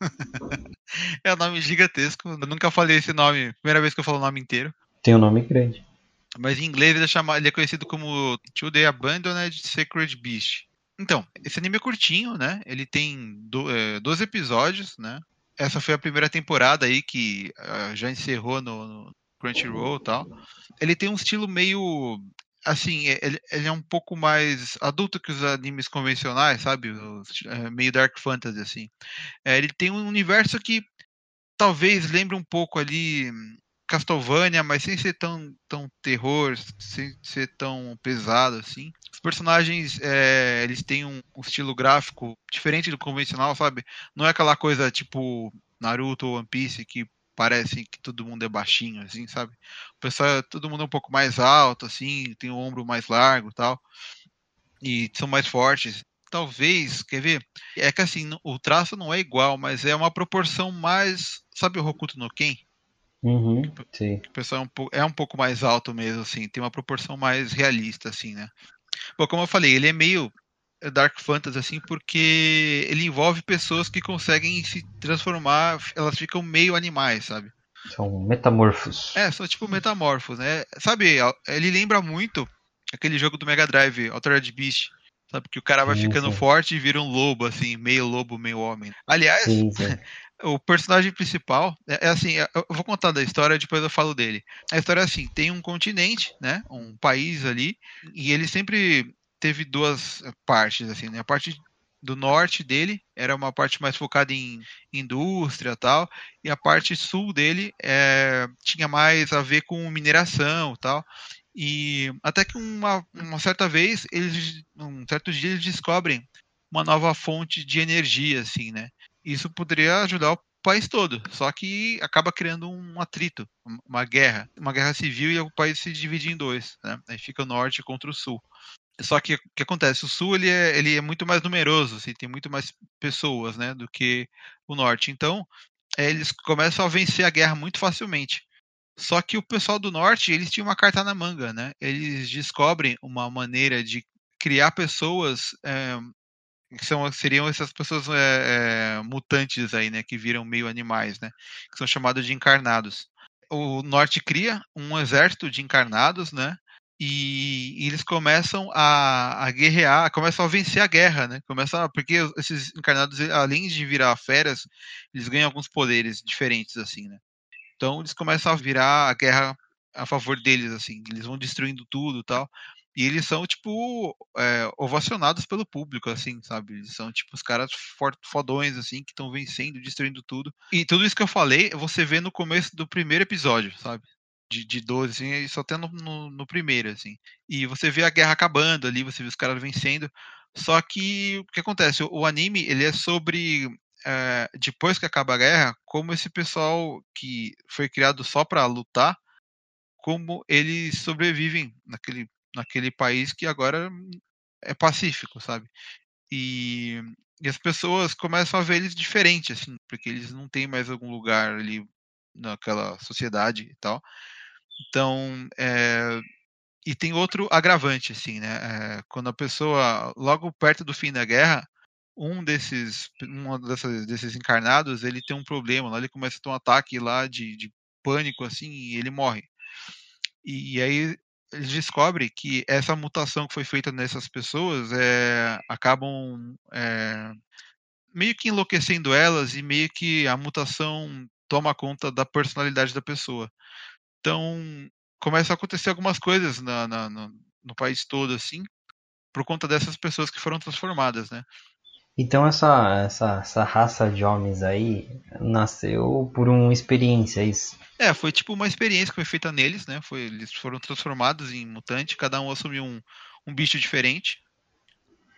é um nome gigantesco. Eu nunca falei esse nome. Primeira vez que eu falo o nome inteiro. Tem um nome grande. Mas em inglês ele é, chamado, ele é conhecido como To the Abandoned Sacred Beast. Então, esse anime é curtinho, né? Ele tem do, é, 12 episódios, né? Essa foi a primeira temporada aí que uh, já encerrou no, no Crunchyroll e tal. Ele tem um estilo meio. Assim, ele, ele, é um pouco mais adulto que os animes convencionais, sabe? é, meio Dark Fantasy, assim. É, ele tem um universo que talvez lembre um pouco ali Castlevania, mas sem ser tão, tão terror, sem ser tão pesado assim. Os personagens, é, eles têm um, um, estilo gráfico diferente do convencional, sabe? Não é aquela coisa tipo Naruto ou One Piece que parece que todo mundo é baixinho, assim, sabe? O pessoal, todo mundo é um pouco mais alto, assim, tem o ombro mais largo tal. E são mais fortes. Talvez, quer ver? É que assim, o traço não é igual, mas é uma proporção mais. Sabe o Hokuto no Ken? Uhum, sim. O pessoal é um, pouco, é um pouco mais alto mesmo, assim, tem uma proporção mais realista, assim, né? Bom, como eu falei, ele é meio Dark Fantasy, assim, porque ele envolve pessoas que conseguem se transformar, elas ficam meio animais, sabe? São metamorfos. É, são tipo metamorfos, né? Sabe, ele lembra muito aquele jogo do Mega Drive, Altered Beast. Sabe, que o cara vai sim, ficando sim. forte e vira um lobo, assim, meio lobo, meio homem. Aliás, sim, o personagem principal é, é, assim, eu vou contar da história, depois eu falo dele. A história é assim, tem um continente, né, um país ali, e ele sempre teve duas partes, assim, né, a parte do norte dele era uma parte mais focada em indústria tal, e a parte sul dele é, tinha mais a ver com mineração tal. E até que uma, uma certa vez, eles, um certo dia, eles descobrem uma nova fonte de energia, assim, né? Isso poderia ajudar o país todo. Só que acaba criando um atrito, uma guerra, uma guerra civil e o país se divide em dois. Né? Aí fica o norte contra o sul. Só que o que acontece? O sul ele é, ele é muito mais numeroso, assim, tem muito mais pessoas né, do que o norte. Então, é, eles começam a vencer a guerra muito facilmente. Só que o pessoal do norte, eles tinham uma carta na manga, né? Eles descobrem uma maneira de criar pessoas é, que são, seriam essas pessoas é, é, mutantes aí, né, que viram meio animais, né, que são chamados de encarnados. O Norte cria um exército de encarnados, né, e, eles começam a, a, guerrear, começam a vencer a guerra, né, começam porque esses encarnados, além de virar feras, eles ganham alguns poderes diferentes, assim, né. Então eles começam a virar a guerra a favor deles, assim, eles vão destruindo tudo tal. E eles são, tipo, é, ovacionados pelo público, assim, sabe? Eles são, tipo, os caras fodões, assim, que estão vencendo, destruindo tudo. E tudo isso que eu falei, você vê no começo do primeiro episódio, sabe? De, de 12, assim, só tem no, no, no, primeiro, assim. E você vê a guerra acabando ali, você vê os caras vencendo. Só que o que acontece? O, o anime, ele é sobre. É, depois que acaba a guerra, como esse pessoal que foi criado só para lutar, como eles sobrevivem naquele naquele país que agora é pacífico, sabe? E e as pessoas começam a ver eles diferente, assim, porque eles não têm mais algum lugar ali naquela sociedade e tal. Então, é, e tem outro agravante, assim, né? É, quando a pessoa, logo perto do fim da guerra, um desses, um dessas, desses encarnados, ele tem um problema, lá ele começa a ter um ataque lá de, de pânico, assim, e ele morre. E, e aí eles descobrem que essa mutação que foi feita nessas pessoas é, acabam é, meio que enlouquecendo elas e meio que a mutação toma conta da personalidade da pessoa. Então começa a acontecer algumas coisas na, na, no, no país todo assim, por conta dessas pessoas que foram transformadas, né? Então essa, essa, essa raça de homens aí nasceu por uma experiência, é isso? É, foi tipo uma experiência que foi feita neles, né? Foi, eles foram transformados em mutante, cada um assumiu um, um bicho diferente.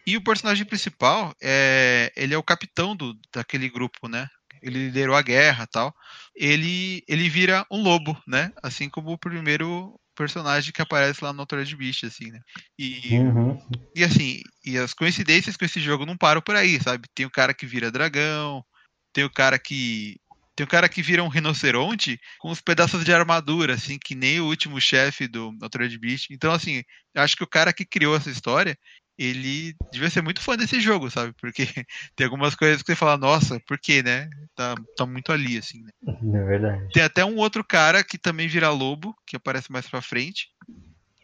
E o personagem principal, é, ele é o capitão do, daquele grupo, né? Ele liderou a guerra tal. Ele, ele vira um lobo, né? Assim como o primeiro personagem que aparece lá no Altered Beast, assim, né? E, uhum. e assim, e as coincidências com esse jogo não param por aí, sabe? Tem o cara que vira dragão, tem o cara que tem o cara que vira um rinoceronte com os pedaços de armadura, assim, que nem o último chefe do Altered Beast. Então, assim, acho que o cara que criou essa história, ele devia ser muito fã desse jogo, sabe? Porque tem algumas coisas que você fala, nossa, por quê, né? Tá, tá muito ali, assim, né? É verdade. Tem até um outro cara que também vira lobo, que aparece mais pra frente.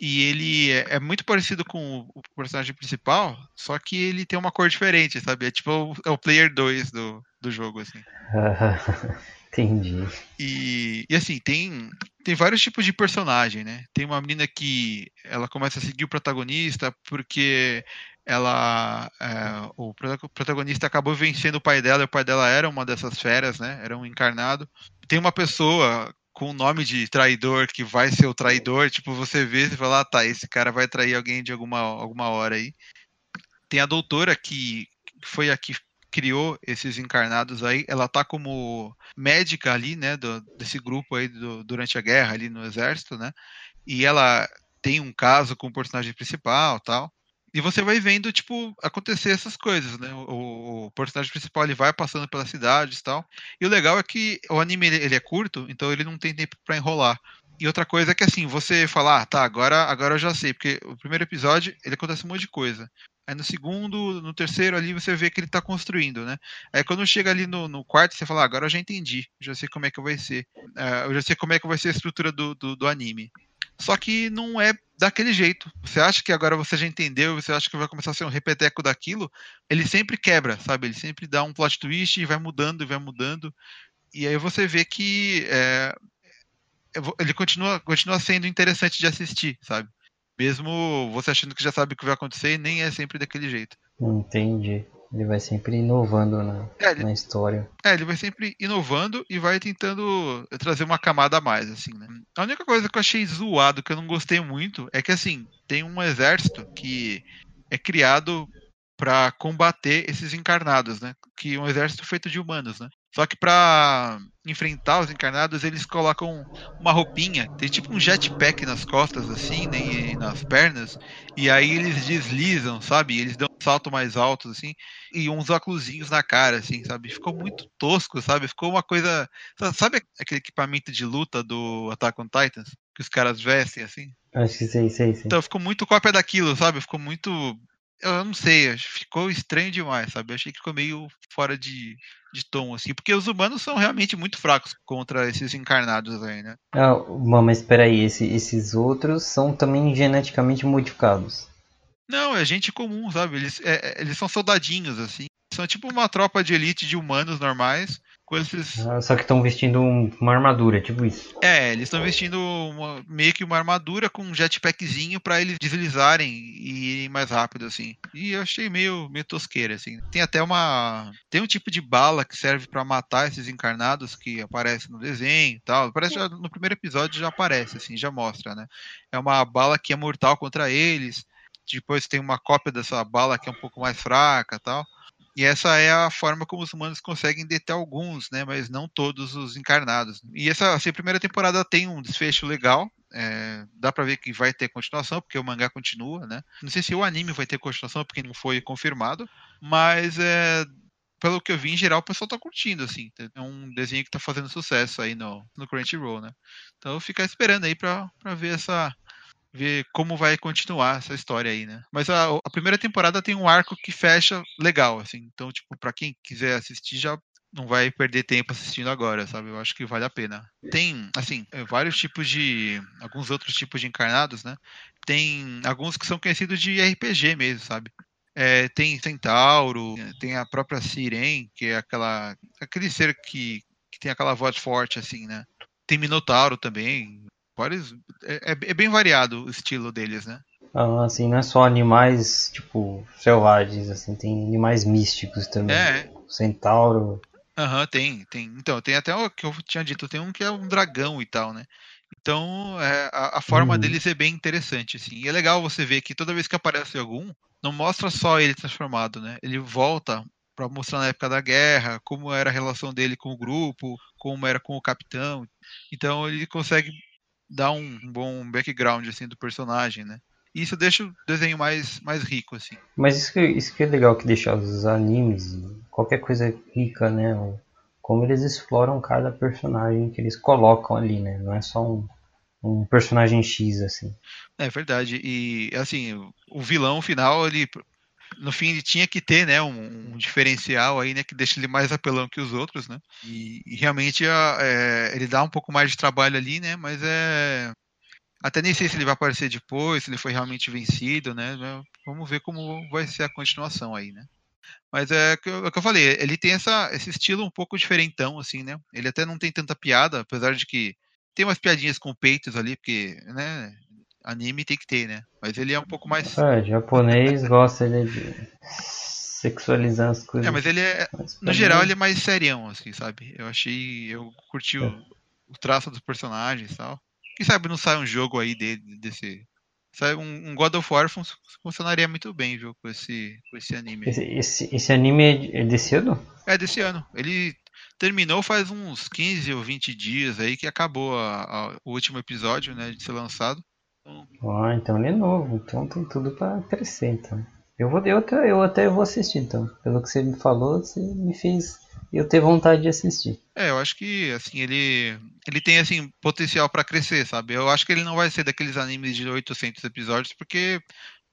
E ele é, é muito parecido com o personagem principal, só que ele tem uma cor diferente, sabe? É tipo o, é o player 2 do, do jogo, assim. Entendi. E, e assim, tem, tem vários tipos de personagem, né? Tem uma menina que ela começa a seguir o protagonista porque ela é, o protagonista acabou vencendo o pai dela e o pai dela era uma dessas feras, né? Era um encarnado. Tem uma pessoa com o nome de traidor que vai ser o traidor, tipo, você vê e fala, ah, tá, esse cara vai trair alguém de alguma, alguma hora aí. Tem a doutora que foi a que criou esses encarnados aí, ela tá como médica ali, né, do, desse grupo aí do, durante a guerra ali no exército, né, e ela tem um caso com o personagem principal tal, e você vai vendo, tipo, acontecer essas coisas, né, o, o personagem principal ele vai passando pelas cidades e tal, e o legal é que o anime ele é curto, então ele não tem tempo para enrolar, e outra coisa é que assim, você falar, ah, tá, agora, agora eu já sei, porque o primeiro episódio ele acontece um monte de coisa. Aí no segundo, no terceiro ali você vê que ele está construindo, né? Aí quando chega ali no, no quarto, você fala, ah, agora eu já entendi, já sei como é que vai ser. Uh, eu já sei como é que vai ser a estrutura do, do, do, anime. Só que não é daquele jeito. Você acha que agora você já entendeu, você acha que vai começar a ser um repeteco daquilo, ele sempre quebra, sabe? Ele sempre dá um plot twist e vai mudando e vai mudando. E aí você vê que é, ele continua, continua sendo interessante de assistir, sabe? Mesmo você achando que já sabe o que vai acontecer, nem é sempre daquele jeito. Entendi. Ele vai sempre inovando na, é, ele, na história. É, ele vai sempre inovando e vai tentando trazer uma camada a mais, assim, né? A única coisa que eu achei zoado, que eu não gostei muito, é que, assim, tem um exército que é criado para combater esses encarnados, né? Que é um exército feito de humanos, né? Só que para enfrentar os encarnados, eles colocam uma roupinha, tem tipo um jetpack nas costas, assim, né, e nas pernas, e aí eles deslizam, sabe? Eles dão um salto mais alto, assim, e uns óculos na cara, assim, sabe? Ficou muito tosco, sabe? Ficou uma coisa. Sabe aquele equipamento de luta do Attack on Titans? Que os caras vestem, assim? Acho que sei, sei, sei. Então ficou muito cópia daquilo, sabe? Ficou muito. Eu não sei, ficou estranho demais, sabe? Eu achei que ficou meio fora de, de tom, assim, porque os humanos são realmente muito fracos contra esses encarnados aí, né? Ah, mas espera aí, esse, esses outros são também geneticamente modificados. Não, é gente comum, sabe? Eles, é, é eles são soldadinhos, assim. São tipo uma tropa de elite de humanos normais com esses. Ah, só que estão vestindo uma armadura, tipo isso. É, eles estão vestindo uma, meio que uma armadura com um jetpackzinho para eles deslizarem e irem mais rápido, assim. E eu achei meio, meio tosqueira, assim. Tem até uma. Tem um tipo de bala que serve para matar esses encarnados que aparece no desenho e tal. Aparece já, no primeiro episódio já aparece, assim, já mostra, né? É uma bala que é mortal contra eles. Depois tem uma cópia dessa bala que é um pouco mais fraca tal. E essa é a forma como os humanos conseguem deter alguns, né? Mas não todos os encarnados. E essa assim, primeira temporada tem um desfecho legal. é, dá para ver que vai ter continuação, porque o mangá continua, né? Não sei se o anime vai ter continuação, porque não foi confirmado, mas é, pelo que eu vi, em geral, o pessoal tá curtindo, assim. É um desenho que tá fazendo sucesso aí no, no Crunchyroll, né? Então ficar esperando aí pra, pra ver essa. Ver como vai continuar essa história aí, né? Mas a, a primeira temporada tem um arco que fecha legal, assim. Então, tipo, pra quem quiser assistir, já não vai perder tempo assistindo agora, sabe? Eu acho que vale a pena. Tem, assim, é, vários tipos de. alguns outros tipos de encarnados, né? Tem alguns que são conhecidos de RPG mesmo, sabe? É, tem Centauro, tem a própria Siren, que é aquela. aquele ser que, que tem aquela voz forte, assim, né? Tem Minotauro também. Vários. É, é, é bem variado o estilo deles, né? Ah, assim, não é só animais, tipo, selvagens, assim, tem animais místicos também. É. Centauro. Aham, uhum, tem, tem. Então, tem até o que eu tinha dito, tem um que é um dragão e tal, né? Então, é, a, a, forma uhum. deles é bem interessante, assim. E é legal você ver que toda vez que aparece algum, não mostra só ele transformado, né? Ele volta para mostrar na época da guerra, como era a relação dele com o grupo, como era com o capitão. Então, ele consegue um, um bom background, assim, do personagem, né? E isso deixa o desenho mais, mais rico, assim. Mas isso que, isso que é legal que deixa os animes, qualquer coisa rica, né? Como eles exploram cada personagem que eles colocam ali, né? Não é só um, um personagem X, assim. É verdade. E, assim, o vilão final, ele no fim ele tinha que ter né um, um, diferencial aí né que deixa ele mais apelão que os outros né e, e realmente é, ele dá um pouco mais de trabalho ali né mas é até nem sei se ele vai aparecer depois, se ele foi realmente vencido, né? Vamos ver como vai ser a continuação aí, né? Mas é, é o que eu falei, ele tem essa, esse estilo um pouco diferentão, assim, né? Ele até não tem tanta piada, apesar de que tem umas piadinhas com peitos ali, porque, né? Anime tem que ter, né? Mas ele é um pouco mais. É, japonês gosta de sexualizar as coisas. É, mas ele é. No geral, ele é mais serião, assim, sabe? Eu achei. Eu curti o, é. o traço dos personagens e tal. Quem sabe não sai um jogo aí dele, desse. Sai um, um, God of War funcionaria muito bem, viu, com esse, com esse anime. Esse, esse, esse anime é desse ano? É desse ano. Ele terminou faz uns 15 ou 20 dias aí que acabou a, a, o último episódio, né, de ser lançado. Ah, então ele é novo, então tem tudo para crescer, então. Eu vou, eu até, eu até vou assistir, então. Pelo que você me falou, você me fez eu ter vontade de assistir. É, eu acho que assim ele ele tem assim potencial para crescer, sabe? Eu acho que ele não vai ser daqueles animes de 800 episódios porque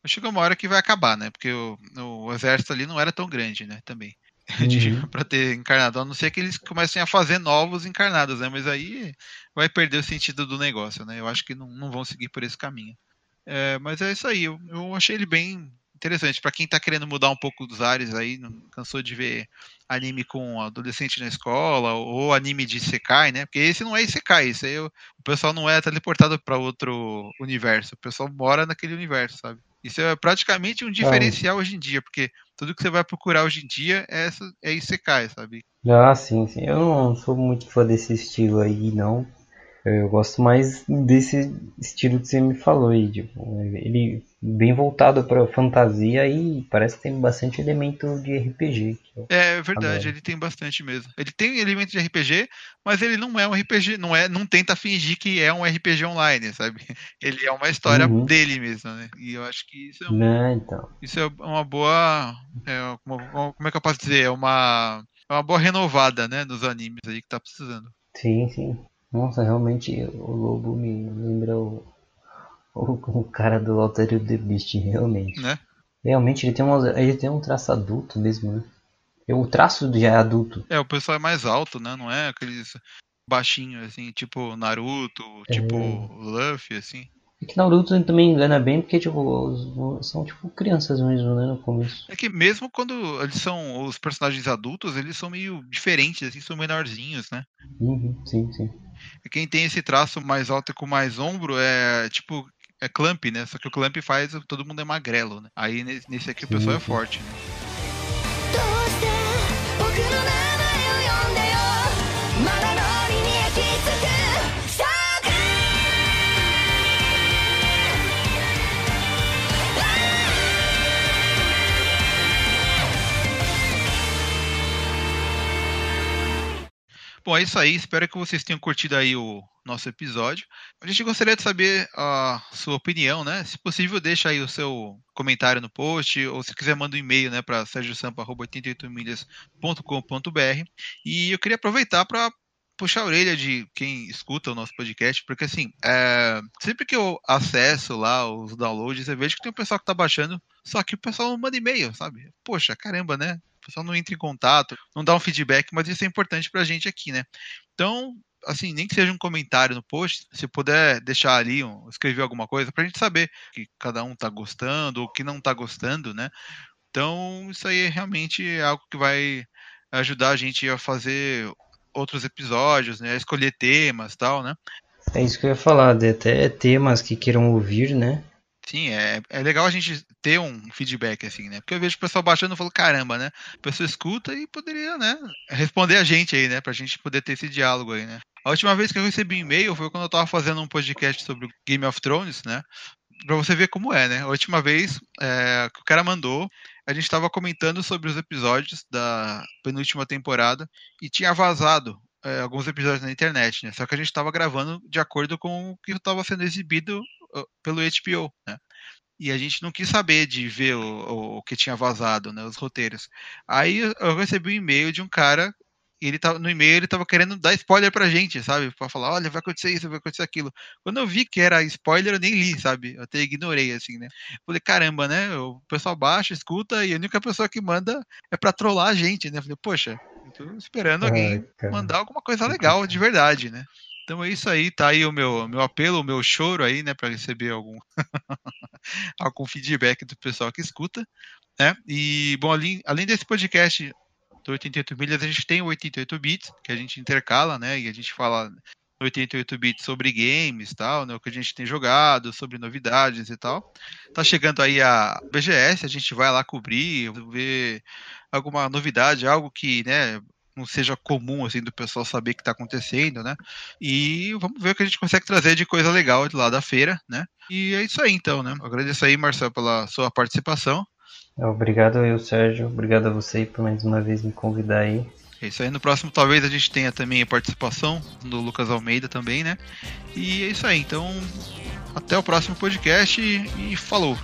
chega uma hora que vai acabar, né? Porque o, o exército ali não era tão grande, né? Também. Uhum. para ter encarnado, a não ser que eles comecem a fazer novos encarnados, né? Mas aí vai perder o sentido do negócio, né? Eu acho que não, não vão seguir por esse caminho. É, mas é isso aí, eu, eu achei ele bem interessante. para quem tá querendo mudar um pouco dos ares aí, não cansou de ver anime com adolescente na escola, ou anime de Isekai, né? Porque esse não é Isekai, esse aí o pessoal não é teleportado para outro universo, o pessoal mora naquele universo, sabe? Isso é praticamente um diferencial é. hoje em dia, porque tudo que você vai procurar hoje em dia é, é Isekai, sabe? Ah, sim, sim. Eu não sou muito fã desse estilo aí, não. Eu gosto mais desse estilo que você me falou aí, tipo, ele bem voltado para fantasia e parece que tem bastante elemento de RPG. É verdade, ele tem bastante mesmo. Ele tem elemento de RPG, mas ele não é um RPG, não é, não tenta fingir que é um RPG online, sabe? Ele é uma história uhum. dele mesmo, né? E eu acho que isso é, um, é então. isso é uma boa, é uma, como é que eu posso dizer, é uma é uma boa renovada, né, nos animes aí que tá precisando. Sim, sim. Nossa, realmente o Lobo me lembra o, o, o cara do Alterio The Beast, realmente. Né? Realmente ele tem, uma, ele tem um traço adulto mesmo, né? O traço já é adulto. É, o pessoal é mais alto, né? Não é aqueles baixinhos, assim, tipo Naruto, tipo é. Luffy, assim. É que Naruto também engana bem, porque, tipo, são, tipo, crianças mesmo, né, no começo. É que mesmo quando eles são os personagens adultos, eles são meio diferentes, assim, são menorzinhos, né? Uhum, sim, sim. Quem tem esse traço mais alto e com mais ombro é tipo é Clamp, né? Só que o Clamp faz todo mundo é magrelo, né? Aí nesse aqui o pessoal é forte, né? Bom, é isso aí. Espero que vocês tenham curtido aí o nosso episódio. A gente gostaria de saber a sua opinião, né? Se possível, deixa aí o seu comentário no post, ou se quiser, manda um e-mail né, para sergiosampa.88milhas.com.br. E eu queria aproveitar para puxar a orelha de quem escuta o nosso podcast, porque assim, é, sempre que eu acesso lá os downloads, eu vejo que tem um pessoal que tá baixando, só que o pessoal manda e-mail, sabe? Poxa, caramba, né? O pessoal não entra em contato, não dá um feedback, mas isso é importante pra gente aqui, né? Então, assim, nem que seja um comentário no post, se puder deixar ali, um, escrever alguma coisa, pra gente saber que cada um tá gostando ou que não tá gostando, né? Então, isso aí é realmente algo que vai ajudar a gente a fazer outros episódios, né? Escolher temas tal, né? É isso que eu ia falar, de até temas que queiram ouvir, né? Sim, é, é legal a gente ter um feedback assim, né? Porque eu vejo o pessoal baixando e falo, caramba, né? A pessoa escuta e poderia, né? Responder a gente aí, né? Pra gente poder ter esse diálogo aí, né? A última vez que eu recebi e-mail foi quando eu tava fazendo um podcast sobre Game of Thrones, né? Pra você ver como é, né? A última vez é, que o cara mandou, a gente estava comentando sobre os episódios da penúltima temporada e tinha vazado é, alguns episódios na internet, né? Só que a gente estava gravando de acordo com o que estava sendo exibido pelo HBO, né? E a gente não quis saber de ver o, o que tinha vazado, né? Os roteiros. Aí eu recebi um e-mail de um cara ele tava, no e-mail ele tava querendo dar spoiler pra gente, sabe? Pra falar, olha, vai acontecer isso, vai acontecer aquilo. Quando eu vi que era spoiler, eu nem li, sabe? Eu até ignorei, assim, né? Falei, caramba, né? O pessoal baixa, escuta, e a única pessoa que manda é pra trollar a gente, né? Falei, poxa, eu tô esperando alguém Ai, mandar alguma coisa legal de verdade, né? Então é isso aí, tá aí o meu, meu apelo, o meu choro aí, né, para receber algum algum feedback do pessoal que escuta, né? E bom, além, além desse podcast, do 88 milhas, a gente tem o 88 bits, que a gente intercala, né? E a gente fala no 88 bits sobre games tal, né? O que a gente tem jogado, sobre novidades e tal. Tá chegando aí a BGS, a gente vai lá cobrir, ver alguma novidade, algo que, né, não seja comum assim do pessoal saber que está acontecendo, né? E vamos ver o que a gente consegue trazer de coisa legal de lá da feira, né? E é isso aí então, né? Eu agradeço aí, Marcelo, pela sua participação. Obrigado eu, Sérgio. Obrigado a você por mais uma vez me convidar aí. É isso aí. No próximo, talvez a gente tenha também a participação do Lucas Almeida também, né? E é isso aí. Então, até o próximo podcast e, e falou.